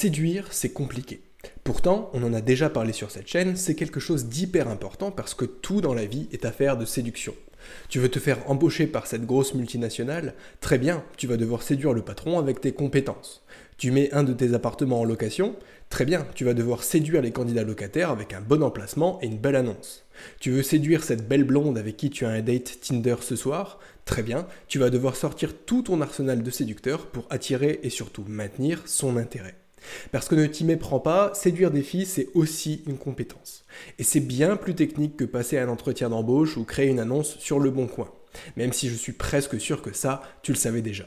Séduire, c'est compliqué. Pourtant, on en a déjà parlé sur cette chaîne, c'est quelque chose d'hyper important parce que tout dans la vie est affaire de séduction. Tu veux te faire embaucher par cette grosse multinationale Très bien, tu vas devoir séduire le patron avec tes compétences. Tu mets un de tes appartements en location Très bien, tu vas devoir séduire les candidats locataires avec un bon emplacement et une belle annonce. Tu veux séduire cette belle blonde avec qui tu as un date Tinder ce soir Très bien, tu vas devoir sortir tout ton arsenal de séducteurs pour attirer et surtout maintenir son intérêt. Parce que ne t'y méprends pas, séduire des filles, c'est aussi une compétence. Et c'est bien plus technique que passer un entretien d'embauche ou créer une annonce sur le bon coin. Même si je suis presque sûr que ça, tu le savais déjà.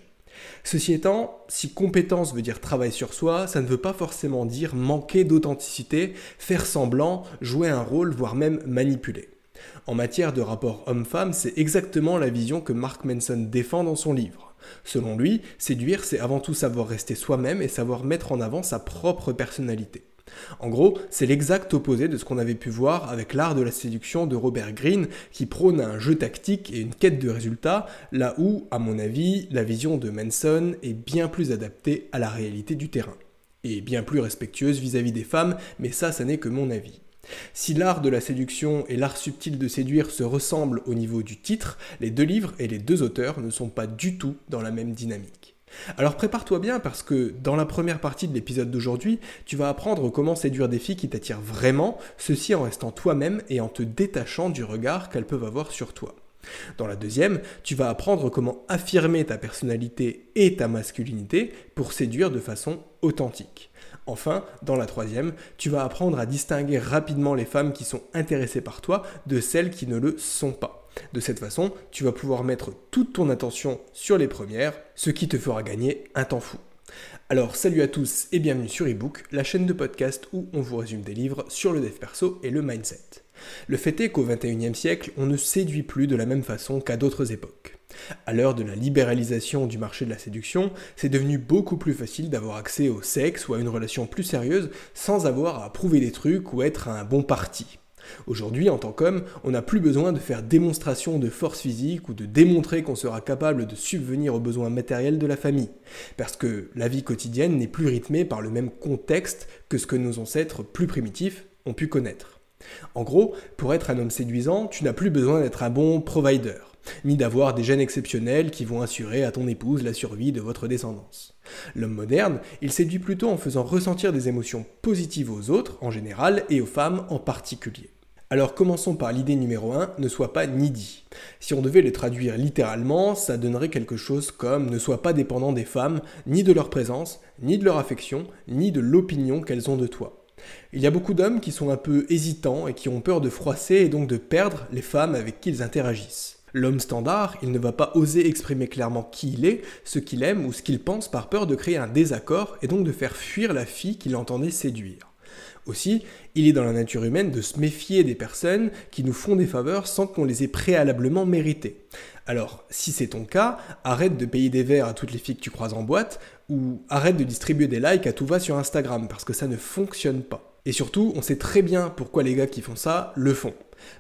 Ceci étant, si compétence veut dire travail sur soi, ça ne veut pas forcément dire manquer d'authenticité, faire semblant, jouer un rôle, voire même manipuler. En matière de rapport homme-femme, c'est exactement la vision que Mark Manson défend dans son livre. Selon lui, séduire, c'est avant tout savoir rester soi-même et savoir mettre en avant sa propre personnalité. En gros, c'est l'exact opposé de ce qu'on avait pu voir avec l'art de la séduction de Robert Greene, qui prône un jeu tactique et une quête de résultats, là où, à mon avis, la vision de Manson est bien plus adaptée à la réalité du terrain. Et bien plus respectueuse vis-à-vis -vis des femmes, mais ça, ça n'est que mon avis. Si l'art de la séduction et l'art subtil de séduire se ressemblent au niveau du titre, les deux livres et les deux auteurs ne sont pas du tout dans la même dynamique. Alors prépare-toi bien parce que dans la première partie de l'épisode d'aujourd'hui, tu vas apprendre comment séduire des filles qui t'attirent vraiment, ceci en restant toi-même et en te détachant du regard qu'elles peuvent avoir sur toi. Dans la deuxième, tu vas apprendre comment affirmer ta personnalité et ta masculinité pour séduire de façon authentique. Enfin, dans la troisième, tu vas apprendre à distinguer rapidement les femmes qui sont intéressées par toi de celles qui ne le sont pas. De cette façon, tu vas pouvoir mettre toute ton attention sur les premières, ce qui te fera gagner un temps fou. Alors salut à tous et bienvenue sur eBook, la chaîne de podcast où on vous résume des livres sur le dev perso et le mindset. Le fait est qu'au XXIe siècle, on ne séduit plus de la même façon qu'à d'autres époques. À l'heure de la libéralisation du marché de la séduction, c'est devenu beaucoup plus facile d'avoir accès au sexe ou à une relation plus sérieuse sans avoir à prouver des trucs ou être un bon parti. Aujourd'hui, en tant qu'homme, on n'a plus besoin de faire démonstration de force physique ou de démontrer qu'on sera capable de subvenir aux besoins matériels de la famille, parce que la vie quotidienne n'est plus rythmée par le même contexte que ce que nos ancêtres plus primitifs ont pu connaître. En gros, pour être un homme séduisant, tu n'as plus besoin d'être un bon provider ni d'avoir des gènes exceptionnels qui vont assurer à ton épouse la survie de votre descendance. L'homme moderne, il séduit plutôt en faisant ressentir des émotions positives aux autres en général et aux femmes en particulier. Alors commençons par l'idée numéro 1, ne sois pas needy. Si on devait le traduire littéralement, ça donnerait quelque chose comme ne sois pas dépendant des femmes, ni de leur présence, ni de leur affection, ni de l'opinion qu'elles ont de toi. Il y a beaucoup d'hommes qui sont un peu hésitants et qui ont peur de froisser et donc de perdre les femmes avec qui ils interagissent. L'homme standard, il ne va pas oser exprimer clairement qui il est, ce qu'il aime ou ce qu'il pense par peur de créer un désaccord et donc de faire fuir la fille qu'il entendait séduire. Aussi, il est dans la nature humaine de se méfier des personnes qui nous font des faveurs sans qu'on les ait préalablement méritées. Alors, si c'est ton cas, arrête de payer des verres à toutes les filles que tu croises en boîte, ou arrête de distribuer des likes à tout va sur Instagram, parce que ça ne fonctionne pas. Et surtout, on sait très bien pourquoi les gars qui font ça le font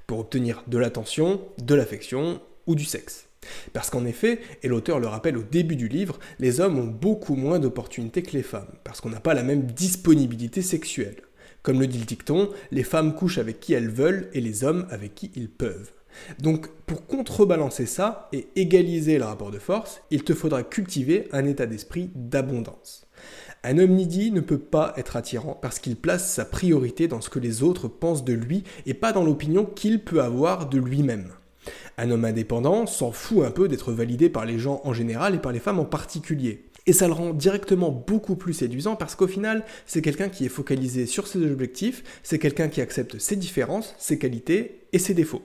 pour obtenir de l'attention, de l'affection ou du sexe. Parce qu'en effet, et l'auteur le rappelle au début du livre, les hommes ont beaucoup moins d'opportunités que les femmes, parce qu'on n'a pas la même disponibilité sexuelle. Comme le dit le dicton, les femmes couchent avec qui elles veulent et les hommes avec qui ils peuvent. Donc pour contrebalancer ça et égaliser le rapport de force, il te faudra cultiver un état d'esprit d'abondance. Un homme needy ne peut pas être attirant parce qu'il place sa priorité dans ce que les autres pensent de lui et pas dans l'opinion qu'il peut avoir de lui-même. Un homme indépendant s'en fout un peu d'être validé par les gens en général et par les femmes en particulier. Et ça le rend directement beaucoup plus séduisant parce qu'au final, c'est quelqu'un qui est focalisé sur ses objectifs, c'est quelqu'un qui accepte ses différences, ses qualités et ses défauts.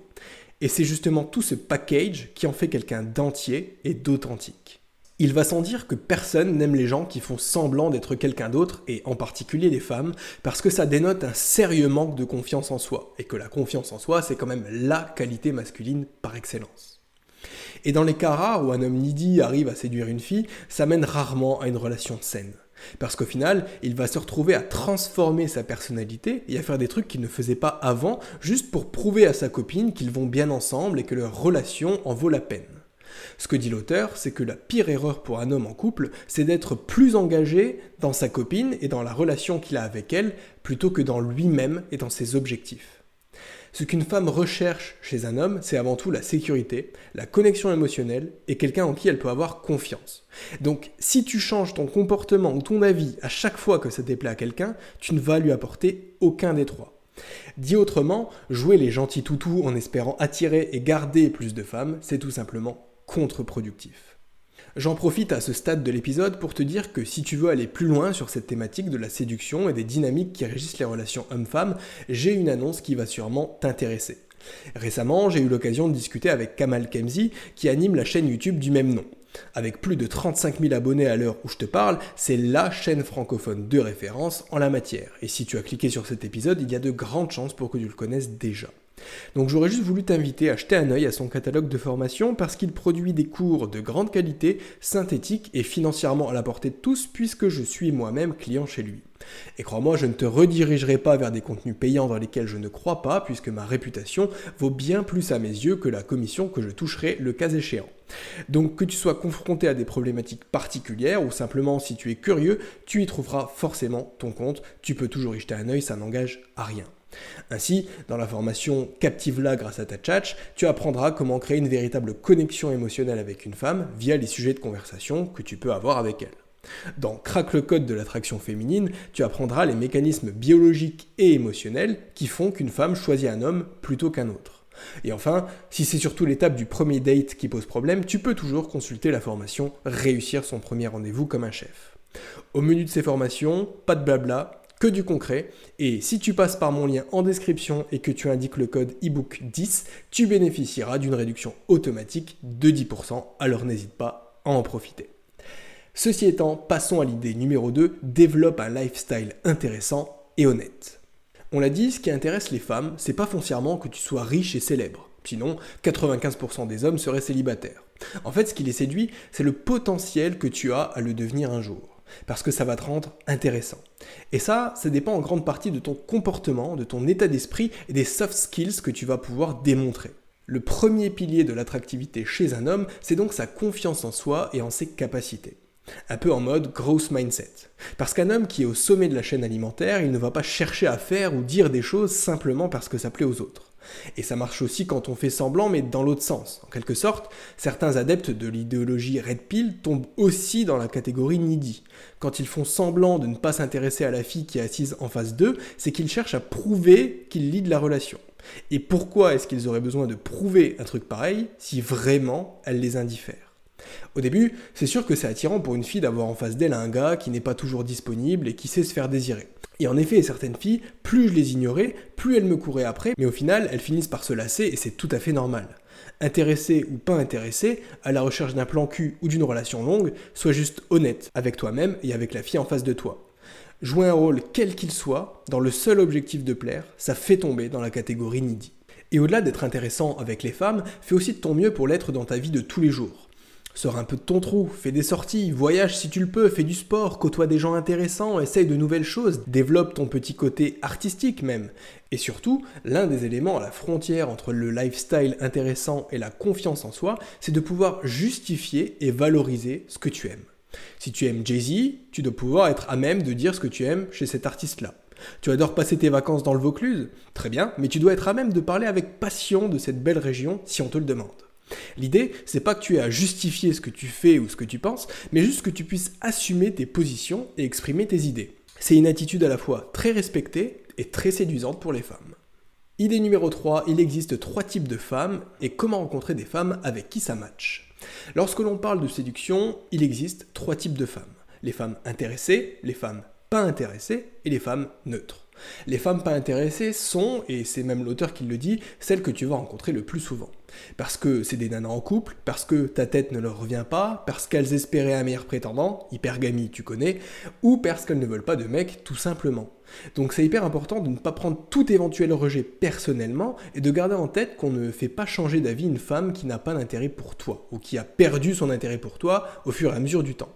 Et c'est justement tout ce package qui en fait quelqu'un d'entier et d'authentique. Il va sans dire que personne n'aime les gens qui font semblant d'être quelqu'un d'autre, et en particulier les femmes, parce que ça dénote un sérieux manque de confiance en soi, et que la confiance en soi, c'est quand même la qualité masculine par excellence. Et dans les cas rares où un homme needy arrive à séduire une fille, ça mène rarement à une relation saine. Parce qu'au final, il va se retrouver à transformer sa personnalité et à faire des trucs qu'il ne faisait pas avant, juste pour prouver à sa copine qu'ils vont bien ensemble et que leur relation en vaut la peine. Ce que dit l'auteur, c'est que la pire erreur pour un homme en couple, c'est d'être plus engagé dans sa copine et dans la relation qu'il a avec elle, plutôt que dans lui-même et dans ses objectifs. Ce qu'une femme recherche chez un homme, c'est avant tout la sécurité, la connexion émotionnelle et quelqu'un en qui elle peut avoir confiance. Donc si tu changes ton comportement ou ton avis à chaque fois que ça déplaît à quelqu'un, tu ne vas lui apporter aucun des trois. Dit autrement, jouer les gentils toutous en espérant attirer et garder plus de femmes, c'est tout simplement contre-productif. J'en profite à ce stade de l'épisode pour te dire que si tu veux aller plus loin sur cette thématique de la séduction et des dynamiques qui régissent les relations hommes-femmes, j'ai une annonce qui va sûrement t'intéresser. Récemment, j'ai eu l'occasion de discuter avec Kamal Kemzi qui anime la chaîne YouTube du même nom. Avec plus de 35 000 abonnés à l'heure où je te parle, c'est la chaîne francophone de référence en la matière. Et si tu as cliqué sur cet épisode, il y a de grandes chances pour que tu le connaisses déjà. Donc j'aurais juste voulu t'inviter à jeter un œil à son catalogue de formation parce qu'il produit des cours de grande qualité, synthétiques et financièrement à la portée de tous puisque je suis moi-même client chez lui. Et crois-moi, je ne te redirigerai pas vers des contenus payants dans lesquels je ne crois pas puisque ma réputation vaut bien plus à mes yeux que la commission que je toucherai le cas échéant. Donc que tu sois confronté à des problématiques particulières ou simplement si tu es curieux, tu y trouveras forcément ton compte. Tu peux toujours y jeter un œil, ça n'engage à rien. Ainsi, dans la formation Captive-la grâce à ta chat, tu apprendras comment créer une véritable connexion émotionnelle avec une femme via les sujets de conversation que tu peux avoir avec elle. Dans Craque le code de l'attraction féminine, tu apprendras les mécanismes biologiques et émotionnels qui font qu'une femme choisit un homme plutôt qu'un autre. Et enfin, si c'est surtout l'étape du premier date qui pose problème, tu peux toujours consulter la formation Réussir son premier rendez-vous comme un chef. Au menu de ces formations, pas de blabla, que du concret. Et si tu passes par mon lien en description et que tu indiques le code ebook 10, tu bénéficieras d'une réduction automatique de 10%. Alors n'hésite pas à en profiter. Ceci étant, passons à l'idée numéro 2, développe un lifestyle intéressant et honnête. On l'a dit, ce qui intéresse les femmes, c'est pas foncièrement que tu sois riche et célèbre. Sinon, 95% des hommes seraient célibataires. En fait, ce qui les séduit, c'est le potentiel que tu as à le devenir un jour. Parce que ça va te rendre intéressant. Et ça, ça dépend en grande partie de ton comportement, de ton état d'esprit et des soft skills que tu vas pouvoir démontrer. Le premier pilier de l'attractivité chez un homme, c'est donc sa confiance en soi et en ses capacités. Un peu en mode gross mindset. Parce qu'un homme qui est au sommet de la chaîne alimentaire, il ne va pas chercher à faire ou dire des choses simplement parce que ça plaît aux autres. Et ça marche aussi quand on fait semblant, mais dans l'autre sens. En quelque sorte, certains adeptes de l'idéologie Red Pill tombent aussi dans la catégorie needy. Quand ils font semblant de ne pas s'intéresser à la fille qui est assise en face d'eux, c'est qu'ils cherchent à prouver qu'ils lient la relation. Et pourquoi est-ce qu'ils auraient besoin de prouver un truc pareil si vraiment elle les indiffère? Au début, c'est sûr que c'est attirant pour une fille d'avoir en face d'elle un gars qui n'est pas toujours disponible et qui sait se faire désirer. Et en effet, certaines filles, plus je les ignorais, plus elles me couraient après, mais au final, elles finissent par se lasser et c'est tout à fait normal. Intéressé ou pas intéressé, à la recherche d'un plan cul ou d'une relation longue, sois juste honnête avec toi-même et avec la fille en face de toi. Jouer un rôle quel qu'il soit, dans le seul objectif de plaire, ça fait tomber dans la catégorie needy. Et au-delà d'être intéressant avec les femmes, fais aussi de ton mieux pour l'être dans ta vie de tous les jours. Sors un peu de ton trou, fais des sorties, voyage si tu le peux, fais du sport, côtoie des gens intéressants, essaye de nouvelles choses, développe ton petit côté artistique même. Et surtout, l'un des éléments à la frontière entre le lifestyle intéressant et la confiance en soi, c'est de pouvoir justifier et valoriser ce que tu aimes. Si tu aimes Jay-Z, tu dois pouvoir être à même de dire ce que tu aimes chez cet artiste-là. Tu adores passer tes vacances dans le Vaucluse? Très bien, mais tu dois être à même de parler avec passion de cette belle région si on te le demande. L'idée, c'est pas que tu aies à justifier ce que tu fais ou ce que tu penses, mais juste que tu puisses assumer tes positions et exprimer tes idées. C'est une attitude à la fois très respectée et très séduisante pour les femmes. Idée numéro 3, il existe trois types de femmes et comment rencontrer des femmes avec qui ça match. Lorsque l'on parle de séduction, il existe trois types de femmes. Les femmes intéressées, les femmes pas intéressées et les femmes neutres. Les femmes pas intéressées sont, et c'est même l'auteur qui le dit, celles que tu vas rencontrer le plus souvent. Parce que c'est des nanas en couple, parce que ta tête ne leur revient pas, parce qu'elles espéraient un meilleur prétendant, hypergamie tu connais, ou parce qu'elles ne veulent pas de mec tout simplement. Donc c'est hyper important de ne pas prendre tout éventuel rejet personnellement et de garder en tête qu'on ne fait pas changer d'avis une femme qui n'a pas d'intérêt pour toi, ou qui a perdu son intérêt pour toi au fur et à mesure du temps.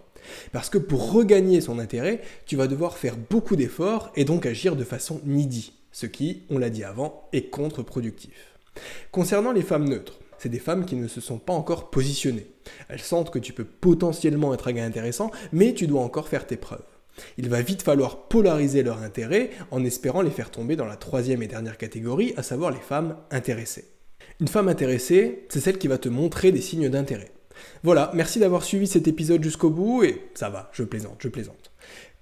Parce que pour regagner son intérêt, tu vas devoir faire beaucoup d'efforts et donc agir de façon needy, ce qui, on l'a dit avant, est contre-productif. Concernant les femmes neutres, c'est des femmes qui ne se sont pas encore positionnées. Elles sentent que tu peux potentiellement être un gars intéressant, mais tu dois encore faire tes preuves. Il va vite falloir polariser leur intérêt en espérant les faire tomber dans la troisième et dernière catégorie, à savoir les femmes intéressées. Une femme intéressée, c'est celle qui va te montrer des signes d'intérêt. Voilà, merci d'avoir suivi cet épisode jusqu'au bout, et ça va, je plaisante, je plaisante.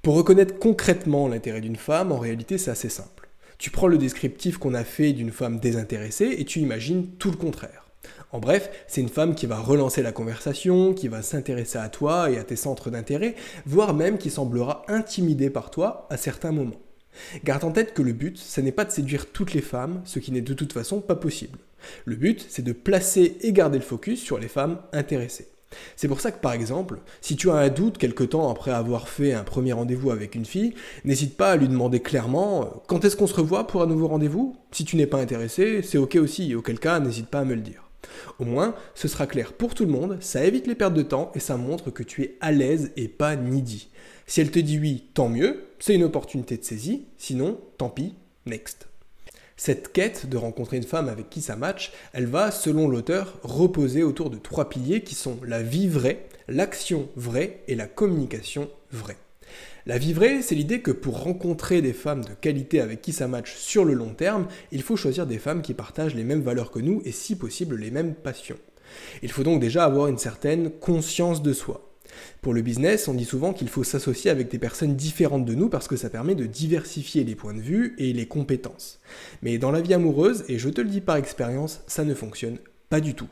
Pour reconnaître concrètement l'intérêt d'une femme, en réalité c'est assez simple. Tu prends le descriptif qu'on a fait d'une femme désintéressée et tu imagines tout le contraire. En bref, c'est une femme qui va relancer la conversation, qui va s'intéresser à toi et à tes centres d'intérêt, voire même qui semblera intimidée par toi à certains moments. Garde en tête que le but, ce n'est pas de séduire toutes les femmes, ce qui n'est de toute façon pas possible. Le but, c'est de placer et garder le focus sur les femmes intéressées. C'est pour ça que par exemple, si tu as un doute quelque temps après avoir fait un premier rendez-vous avec une fille, n'hésite pas à lui demander clairement euh, quand est-ce qu'on se revoit pour un nouveau rendez-vous? Si tu n'es pas intéressé, c'est ok aussi, auquel cas n'hésite pas à me le dire. Au moins, ce sera clair pour tout le monde, ça évite les pertes de temps et ça montre que tu es à l'aise et pas needy. Si elle te dit oui, tant mieux, c'est une opportunité de saisie, sinon, tant pis, next. Cette quête de rencontrer une femme avec qui ça match, elle va, selon l'auteur, reposer autour de trois piliers qui sont la vie vraie, l'action vraie et la communication vraie. La vie vraie, c'est l'idée que pour rencontrer des femmes de qualité avec qui ça match sur le long terme, il faut choisir des femmes qui partagent les mêmes valeurs que nous et si possible les mêmes passions. Il faut donc déjà avoir une certaine conscience de soi. Pour le business, on dit souvent qu'il faut s'associer avec des personnes différentes de nous parce que ça permet de diversifier les points de vue et les compétences. Mais dans la vie amoureuse, et je te le dis par expérience, ça ne fonctionne pas du tout.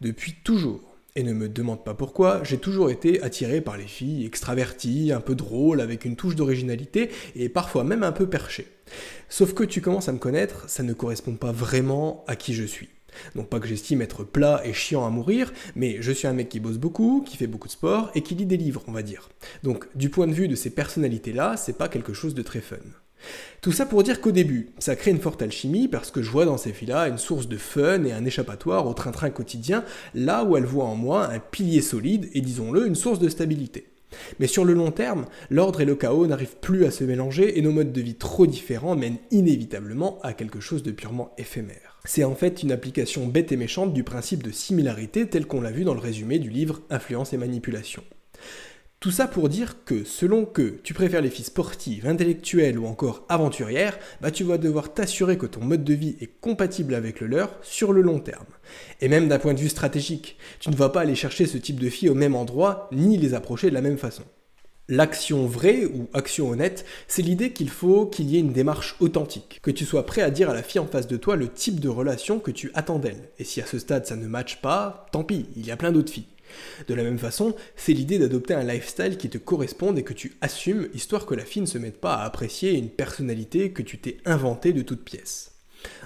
Depuis toujours, et ne me demande pas pourquoi, j'ai toujours été attiré par les filles extraverties, un peu drôles, avec une touche d'originalité et parfois même un peu perchées. Sauf que tu commences à me connaître, ça ne correspond pas vraiment à qui je suis. Donc pas que j'estime être plat et chiant à mourir, mais je suis un mec qui bosse beaucoup, qui fait beaucoup de sport et qui lit des livres, on va dire. Donc du point de vue de ces personnalités-là, c'est pas quelque chose de très fun. Tout ça pour dire qu'au début, ça crée une forte alchimie parce que je vois dans ces filles-là une source de fun et un échappatoire au train-train quotidien, là où elles voient en moi un pilier solide et disons-le, une source de stabilité. Mais sur le long terme, l'ordre et le chaos n'arrivent plus à se mélanger et nos modes de vie trop différents mènent inévitablement à quelque chose de purement éphémère. C'est en fait une application bête et méchante du principe de similarité tel qu'on l'a vu dans le résumé du livre Influence et manipulation. Tout ça pour dire que selon que tu préfères les filles sportives, intellectuelles ou encore aventurières, bah tu vas devoir t'assurer que ton mode de vie est compatible avec le leur sur le long terme. Et même d'un point de vue stratégique, tu ne vas pas aller chercher ce type de filles au même endroit ni les approcher de la même façon. L'action vraie ou action honnête, c'est l'idée qu'il faut qu'il y ait une démarche authentique, que tu sois prêt à dire à la fille en face de toi le type de relation que tu attends d'elle. Et si à ce stade ça ne matche pas, tant pis, il y a plein d'autres filles. De la même façon, c'est l'idée d'adopter un lifestyle qui te corresponde et que tu assumes, histoire que la fille ne se mette pas à apprécier une personnalité que tu t'es inventée de toutes pièces.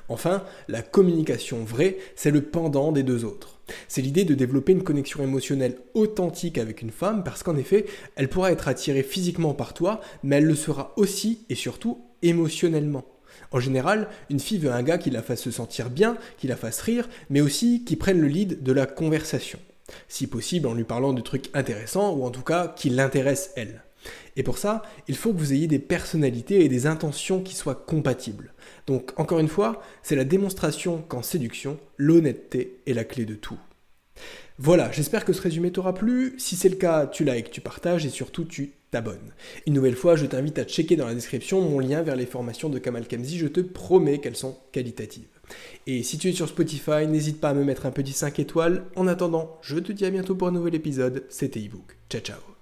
Enfin, la communication vraie, c'est le pendant des deux autres. C'est l'idée de développer une connexion émotionnelle authentique avec une femme parce qu'en effet, elle pourra être attirée physiquement par toi, mais elle le sera aussi et surtout émotionnellement. En général, une fille veut un gars qui la fasse se sentir bien, qui la fasse rire, mais aussi qui prenne le lead de la conversation si possible en lui parlant de trucs intéressants ou en tout cas qui l'intéressent elle. Et pour ça, il faut que vous ayez des personnalités et des intentions qui soient compatibles. Donc encore une fois, c'est la démonstration qu'en séduction, l'honnêteté est la clé de tout. Voilà, j'espère que ce résumé t'aura plu. Si c'est le cas, tu likes, tu partages et surtout tu t'abonnes. Une nouvelle fois, je t'invite à checker dans la description mon lien vers les formations de Kamal Kamzi. Je te promets qu'elles sont qualitatives. Et si tu es sur Spotify, n'hésite pas à me mettre un petit 5 étoiles. En attendant, je te dis à bientôt pour un nouvel épisode. C'était ebook. Ciao ciao.